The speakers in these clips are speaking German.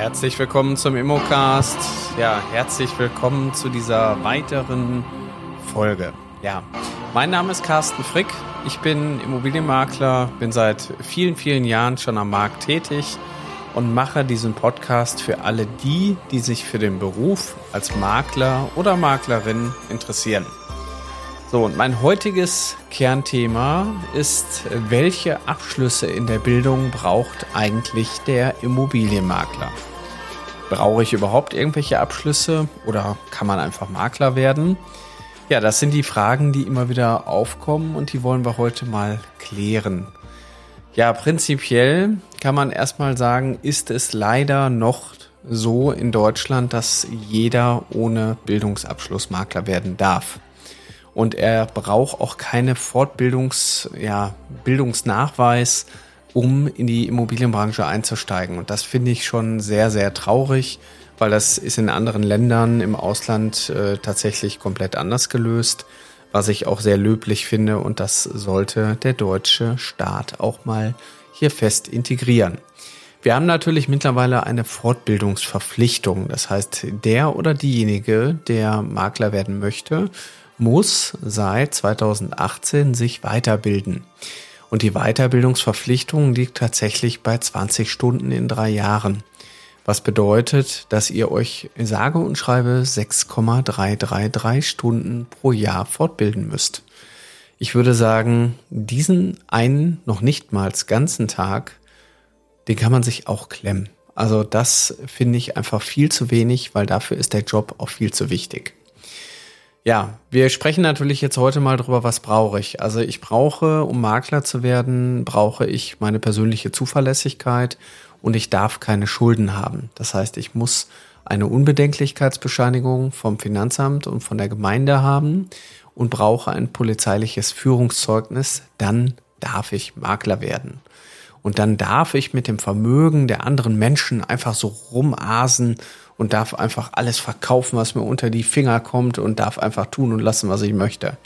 Herzlich willkommen zum Immocast. Ja, herzlich willkommen zu dieser weiteren Folge. Ja, mein Name ist Carsten Frick. Ich bin Immobilienmakler, bin seit vielen, vielen Jahren schon am Markt tätig und mache diesen Podcast für alle die, die sich für den Beruf als Makler oder Maklerin interessieren. So, und mein heutiges Kernthema ist, welche Abschlüsse in der Bildung braucht eigentlich der Immobilienmakler? Brauche ich überhaupt irgendwelche Abschlüsse oder kann man einfach Makler werden? Ja, das sind die Fragen, die immer wieder aufkommen und die wollen wir heute mal klären. Ja, prinzipiell kann man erstmal sagen, ist es leider noch so in Deutschland, dass jeder ohne Bildungsabschluss Makler werden darf und er braucht auch keine Fortbildungs, ja, Bildungsnachweis, um in die Immobilienbranche einzusteigen. Und das finde ich schon sehr, sehr traurig, weil das ist in anderen Ländern im Ausland äh, tatsächlich komplett anders gelöst, was ich auch sehr löblich finde und das sollte der deutsche Staat auch mal hier fest integrieren. Wir haben natürlich mittlerweile eine Fortbildungsverpflichtung. Das heißt, der oder diejenige, der Makler werden möchte, muss seit 2018 sich weiterbilden. Und die Weiterbildungsverpflichtung liegt tatsächlich bei 20 Stunden in drei Jahren. Was bedeutet, dass ihr euch sage und schreibe 6,333 Stunden pro Jahr fortbilden müsst. Ich würde sagen, diesen einen noch nicht mal ganzen Tag, den kann man sich auch klemmen. Also das finde ich einfach viel zu wenig, weil dafür ist der Job auch viel zu wichtig. Ja, wir sprechen natürlich jetzt heute mal drüber, was brauche ich. Also ich brauche, um Makler zu werden, brauche ich meine persönliche Zuverlässigkeit und ich darf keine Schulden haben. Das heißt, ich muss eine Unbedenklichkeitsbescheinigung vom Finanzamt und von der Gemeinde haben und brauche ein polizeiliches Führungszeugnis. Dann darf ich Makler werden. Und dann darf ich mit dem Vermögen der anderen Menschen einfach so rumasen und darf einfach alles verkaufen, was mir unter die Finger kommt und darf einfach tun und lassen, was ich möchte.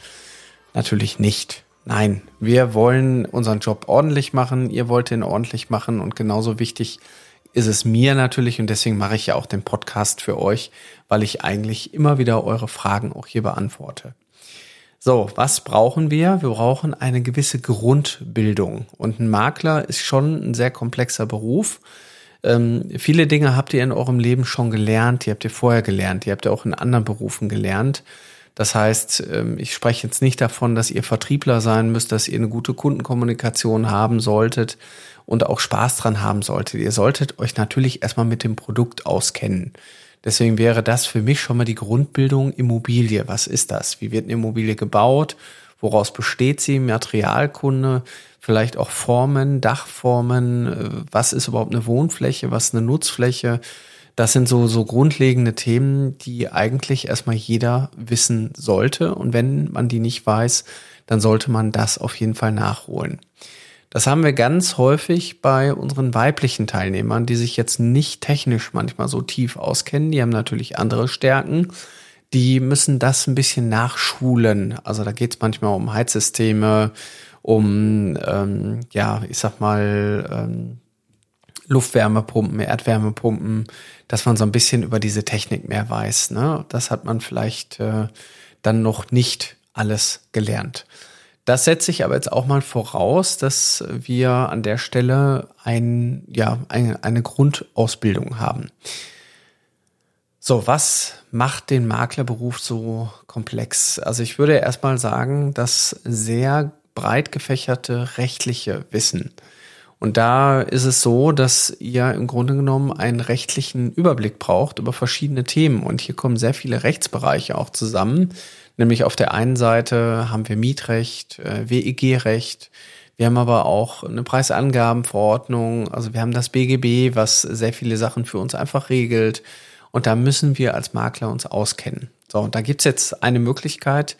Natürlich nicht. Nein, wir wollen unseren Job ordentlich machen, ihr wollt ihn ordentlich machen und genauso wichtig ist es mir natürlich und deswegen mache ich ja auch den Podcast für euch, weil ich eigentlich immer wieder eure Fragen auch hier beantworte. So, was brauchen wir? Wir brauchen eine gewisse Grundbildung und ein Makler ist schon ein sehr komplexer Beruf ähm, viele Dinge habt ihr in eurem Leben schon gelernt, die habt ihr vorher gelernt, die habt ihr auch in anderen Berufen gelernt. Das heißt, ähm, ich spreche jetzt nicht davon, dass ihr Vertriebler sein müsst, dass ihr eine gute Kundenkommunikation haben solltet und auch Spaß dran haben solltet. Ihr solltet euch natürlich erstmal mit dem Produkt auskennen. Deswegen wäre das für mich schon mal die Grundbildung Immobilie. Was ist das? Wie wird eine Immobilie gebaut? Woraus besteht sie? Materialkunde, vielleicht auch Formen, Dachformen, äh, was ist überhaupt eine Wohnfläche, was ist eine Nutzfläche. Das sind so, so grundlegende Themen, die eigentlich erstmal jeder wissen sollte. Und wenn man die nicht weiß, dann sollte man das auf jeden Fall nachholen. Das haben wir ganz häufig bei unseren weiblichen Teilnehmern, die sich jetzt nicht technisch manchmal so tief auskennen. Die haben natürlich andere Stärken. Die müssen das ein bisschen nachschulen. Also da geht es manchmal um Heizsysteme, um, ähm, ja, ich sag mal, ähm, Luftwärmepumpen, Erdwärmepumpen, dass man so ein bisschen über diese Technik mehr weiß. Ne? Das hat man vielleicht äh, dann noch nicht alles gelernt. Das setze ich aber jetzt auch mal voraus, dass wir an der Stelle ein, ja, eine, eine Grundausbildung haben. So, was macht den Maklerberuf so komplex? Also ich würde erstmal sagen, dass sehr breit gefächerte rechtliche Wissen. Und da ist es so, dass ihr im Grunde genommen einen rechtlichen Überblick braucht über verschiedene Themen. Und hier kommen sehr viele Rechtsbereiche auch zusammen. Nämlich auf der einen Seite haben wir Mietrecht, äh, WEG-Recht. Wir haben aber auch eine Preisangabenverordnung. Also wir haben das BGB, was sehr viele Sachen für uns einfach regelt. Und da müssen wir als Makler uns auskennen. So, und da gibt's jetzt eine Möglichkeit,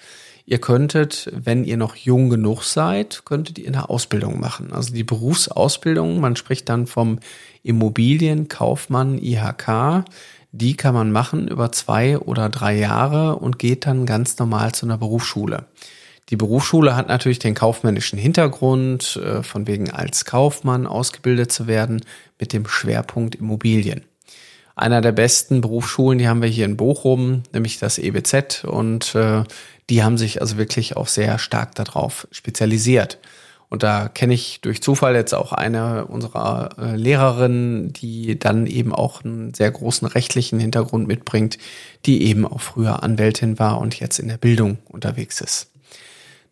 Ihr könntet, wenn ihr noch jung genug seid, könntet ihr eine Ausbildung machen. Also die Berufsausbildung, man spricht dann vom Immobilienkaufmann IHK, die kann man machen über zwei oder drei Jahre und geht dann ganz normal zu einer Berufsschule. Die Berufsschule hat natürlich den kaufmännischen Hintergrund, äh, von wegen als Kaufmann ausgebildet zu werden, mit dem Schwerpunkt Immobilien. Einer der besten Berufsschulen, die haben wir hier in Bochum, nämlich das EBZ. Und äh, die haben sich also wirklich auch sehr stark darauf spezialisiert. Und da kenne ich durch Zufall jetzt auch eine unserer äh, Lehrerinnen, die dann eben auch einen sehr großen rechtlichen Hintergrund mitbringt, die eben auch früher Anwältin war und jetzt in der Bildung unterwegs ist.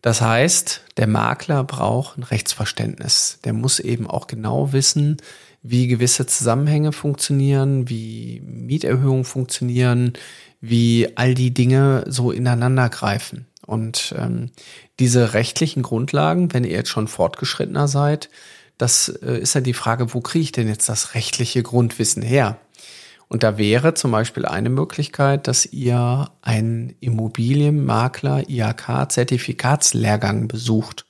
Das heißt, der Makler braucht ein Rechtsverständnis. Der muss eben auch genau wissen, wie gewisse Zusammenhänge funktionieren, wie Mieterhöhungen funktionieren, wie all die Dinge so ineinander greifen. Und ähm, diese rechtlichen Grundlagen, wenn ihr jetzt schon fortgeschrittener seid, das äh, ist ja die Frage, wo kriege ich denn jetzt das rechtliche Grundwissen her? Und da wäre zum Beispiel eine Möglichkeit, dass ihr einen Immobilienmakler IHK-Zertifikatslehrgang besucht.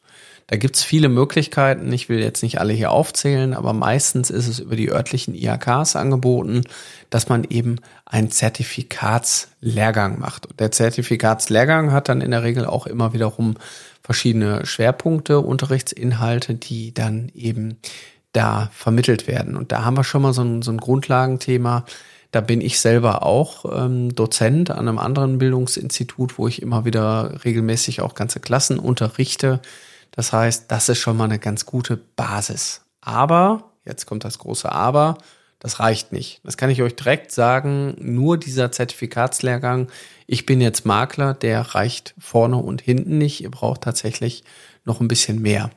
Da gibt's viele Möglichkeiten. Ich will jetzt nicht alle hier aufzählen, aber meistens ist es über die örtlichen IHKs angeboten, dass man eben einen Zertifikatslehrgang macht. Und der Zertifikatslehrgang hat dann in der Regel auch immer wiederum verschiedene Schwerpunkte, Unterrichtsinhalte, die dann eben da vermittelt werden. Und da haben wir schon mal so ein, so ein Grundlagenthema. Da bin ich selber auch ähm, Dozent an einem anderen Bildungsinstitut, wo ich immer wieder regelmäßig auch ganze Klassen unterrichte. Das heißt, das ist schon mal eine ganz gute Basis. Aber, jetzt kommt das große Aber, das reicht nicht. Das kann ich euch direkt sagen. Nur dieser Zertifikatslehrgang, ich bin jetzt Makler, der reicht vorne und hinten nicht. Ihr braucht tatsächlich noch ein bisschen mehr.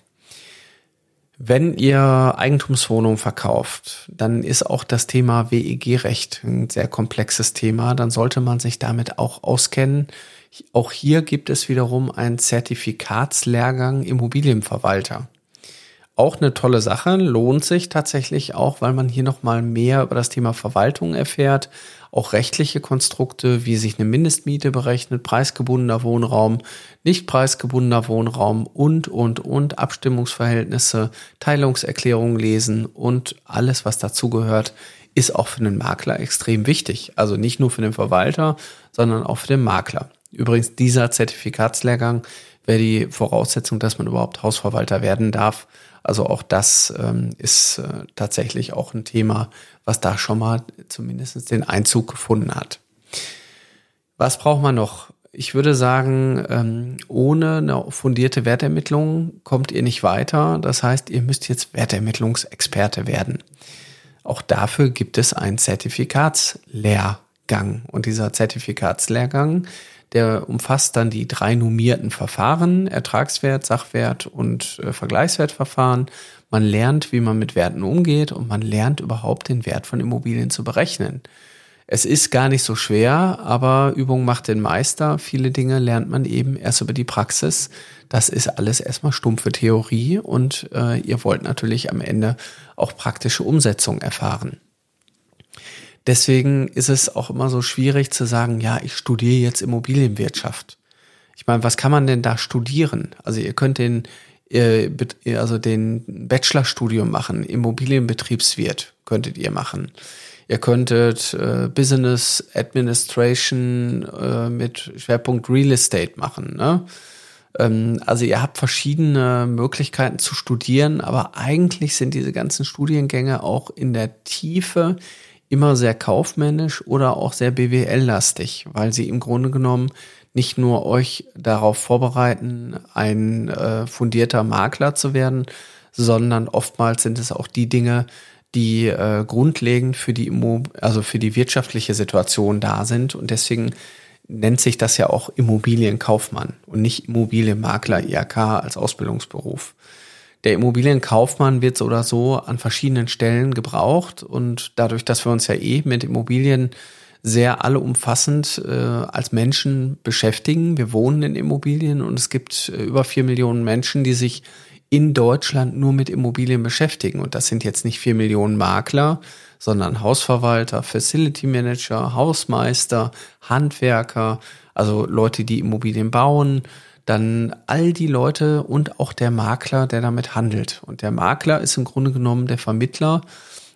Wenn ihr Eigentumswohnungen verkauft, dann ist auch das Thema WEG-Recht ein sehr komplexes Thema. Dann sollte man sich damit auch auskennen. Auch hier gibt es wiederum einen Zertifikatslehrgang Immobilienverwalter. Auch eine tolle Sache, lohnt sich tatsächlich auch, weil man hier nochmal mehr über das Thema Verwaltung erfährt, auch rechtliche Konstrukte, wie sich eine Mindestmiete berechnet, preisgebundener Wohnraum, nicht preisgebundener Wohnraum und, und, und, Abstimmungsverhältnisse, Teilungserklärungen lesen und alles, was dazugehört, ist auch für den Makler extrem wichtig. Also nicht nur für den Verwalter, sondern auch für den Makler. Übrigens, dieser Zertifikatslehrgang wäre die Voraussetzung, dass man überhaupt Hausverwalter werden darf. Also auch das ähm, ist äh, tatsächlich auch ein Thema, was da schon mal zumindest den Einzug gefunden hat. Was braucht man noch? Ich würde sagen, ähm, ohne eine fundierte Wertermittlung kommt ihr nicht weiter. Das heißt, ihr müsst jetzt Wertermittlungsexperte werden. Auch dafür gibt es einen Zertifikatslehrgang. Und dieser Zertifikatslehrgang der umfasst dann die drei nummierten Verfahren, Ertragswert, Sachwert und äh, Vergleichswertverfahren. Man lernt, wie man mit Werten umgeht und man lernt überhaupt den Wert von Immobilien zu berechnen. Es ist gar nicht so schwer, aber Übung macht den Meister. Viele Dinge lernt man eben erst über die Praxis. Das ist alles erstmal stumpfe Theorie und äh, ihr wollt natürlich am Ende auch praktische Umsetzung erfahren. Deswegen ist es auch immer so schwierig zu sagen, ja, ich studiere jetzt Immobilienwirtschaft. Ich meine, was kann man denn da studieren? Also ihr könnt den, äh, also den Bachelorstudium machen, Immobilienbetriebswirt könntet ihr machen. Ihr könntet äh, Business Administration äh, mit Schwerpunkt Real Estate machen. Ne? Ähm, also ihr habt verschiedene Möglichkeiten zu studieren, aber eigentlich sind diese ganzen Studiengänge auch in der Tiefe immer sehr kaufmännisch oder auch sehr BWL-lastig, weil sie im Grunde genommen nicht nur euch darauf vorbereiten, ein äh, fundierter Makler zu werden, sondern oftmals sind es auch die Dinge, die äh, grundlegend für die Immo also für die wirtschaftliche Situation da sind. Und deswegen nennt sich das ja auch Immobilienkaufmann und nicht Immobilienmakler IHK als Ausbildungsberuf der Immobilienkaufmann wird so oder so an verschiedenen Stellen gebraucht und dadurch, dass wir uns ja eh mit Immobilien sehr allumfassend äh, als Menschen beschäftigen. Wir wohnen in Immobilien und es gibt äh, über vier Millionen Menschen, die sich in Deutschland nur mit Immobilien beschäftigen. Und das sind jetzt nicht vier Millionen Makler, sondern Hausverwalter, Facility Manager, Hausmeister, Handwerker, also Leute, die Immobilien bauen, dann all die Leute und auch der Makler, der damit handelt. Und der Makler ist im Grunde genommen der Vermittler.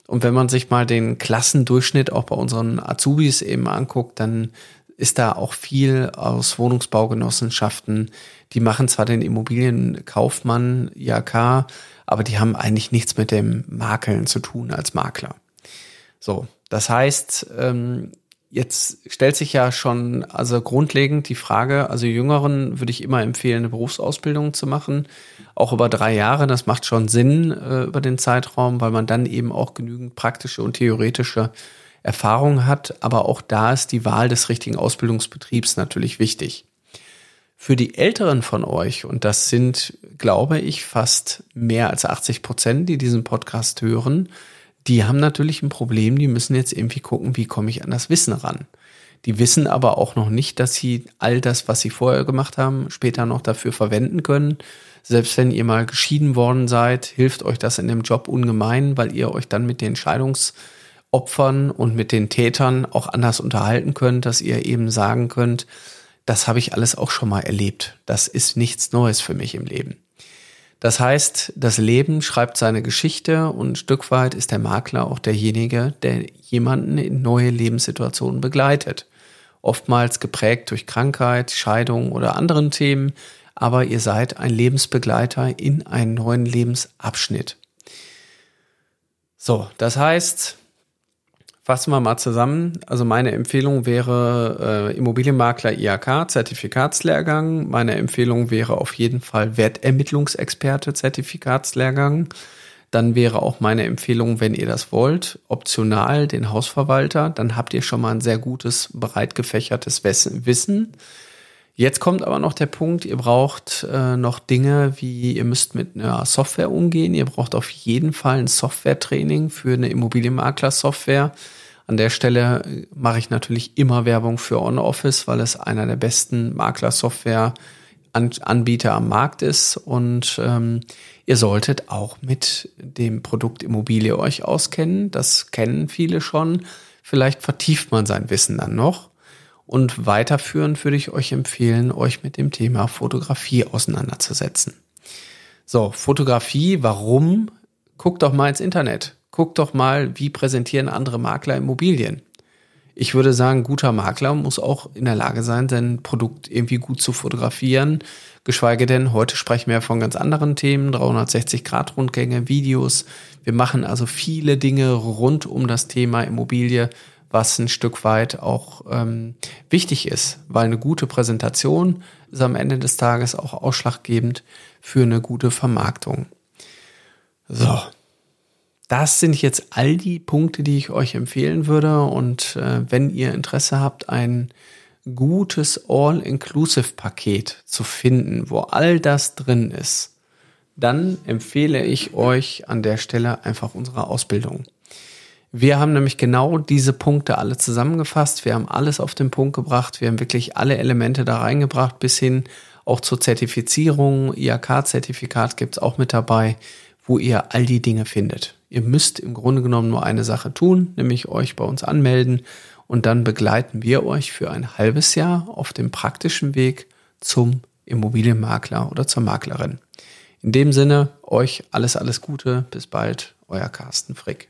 Und wenn man sich mal den Klassendurchschnitt auch bei unseren Azubis eben anguckt, dann ist da auch viel aus Wohnungsbaugenossenschaften. Die machen zwar den Immobilienkaufmann, IAK, aber die haben eigentlich nichts mit dem Makeln zu tun als Makler. So, das heißt, ähm, jetzt stellt sich ja schon also grundlegend die Frage, also Jüngeren würde ich immer empfehlen, eine Berufsausbildung zu machen, auch über drei Jahre. Das macht schon Sinn äh, über den Zeitraum, weil man dann eben auch genügend praktische und theoretische Erfahrung hat. Aber auch da ist die Wahl des richtigen Ausbildungsbetriebs natürlich wichtig. Für die Älteren von euch, und das sind, glaube ich, fast mehr als 80 Prozent, die diesen Podcast hören, die haben natürlich ein Problem, die müssen jetzt irgendwie gucken, wie komme ich an das Wissen ran. Die wissen aber auch noch nicht, dass sie all das, was sie vorher gemacht haben, später noch dafür verwenden können. Selbst wenn ihr mal geschieden worden seid, hilft euch das in dem Job ungemein, weil ihr euch dann mit den Entscheidungsopfern und mit den Tätern auch anders unterhalten könnt, dass ihr eben sagen könnt, das habe ich alles auch schon mal erlebt. Das ist nichts Neues für mich im Leben. Das heißt, das Leben schreibt seine Geschichte und ein Stück weit ist der Makler auch derjenige, der jemanden in neue Lebenssituationen begleitet. Oftmals geprägt durch Krankheit, Scheidung oder anderen Themen, aber ihr seid ein Lebensbegleiter in einen neuen Lebensabschnitt. So, das heißt, Fassen wir mal zusammen. Also meine Empfehlung wäre äh, Immobilienmakler IHK Zertifikatslehrgang. Meine Empfehlung wäre auf jeden Fall Wertermittlungsexperte Zertifikatslehrgang. Dann wäre auch meine Empfehlung, wenn ihr das wollt, optional den Hausverwalter. Dann habt ihr schon mal ein sehr gutes, breit gefächertes Wissen. Jetzt kommt aber noch der Punkt, ihr braucht äh, noch Dinge wie, ihr müsst mit einer Software umgehen. Ihr braucht auf jeden Fall ein Software-Training für eine Immobilienmakler-Software. An der Stelle äh, mache ich natürlich immer Werbung für OnOffice, weil es einer der besten Makler-Software-Anbieter am Markt ist. Und ähm, ihr solltet auch mit dem Produkt Immobilie euch auskennen. Das kennen viele schon. Vielleicht vertieft man sein Wissen dann noch. Und weiterführend würde ich euch empfehlen, euch mit dem Thema Fotografie auseinanderzusetzen. So, Fotografie, warum? Guckt doch mal ins Internet guck doch mal, wie präsentieren andere Makler Immobilien. Ich würde sagen, guter Makler muss auch in der Lage sein, sein Produkt irgendwie gut zu fotografieren. Geschweige denn, heute sprechen wir von ganz anderen Themen, 360-Grad-Rundgänge, Videos. Wir machen also viele Dinge rund um das Thema Immobilie, was ein Stück weit auch ähm, wichtig ist, weil eine gute Präsentation ist am Ende des Tages auch ausschlaggebend für eine gute Vermarktung. So, das sind jetzt all die Punkte, die ich euch empfehlen würde. Und äh, wenn ihr Interesse habt, ein gutes All-Inclusive-Paket zu finden, wo all das drin ist, dann empfehle ich euch an der Stelle einfach unsere Ausbildung. Wir haben nämlich genau diese Punkte alle zusammengefasst. Wir haben alles auf den Punkt gebracht. Wir haben wirklich alle Elemente da reingebracht, bis hin auch zur Zertifizierung. IAK-Zertifikat gibt's auch mit dabei, wo ihr all die Dinge findet. Ihr müsst im Grunde genommen nur eine Sache tun, nämlich euch bei uns anmelden und dann begleiten wir euch für ein halbes Jahr auf dem praktischen Weg zum Immobilienmakler oder zur Maklerin. In dem Sinne, euch alles, alles Gute. Bis bald, euer Carsten Frick.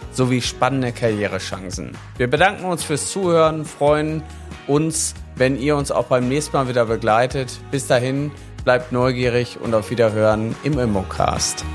sowie spannende Karrierechancen. Wir bedanken uns fürs Zuhören, freuen uns, wenn ihr uns auch beim nächsten Mal wieder begleitet. Bis dahin, bleibt neugierig und auf Wiederhören im Immocast.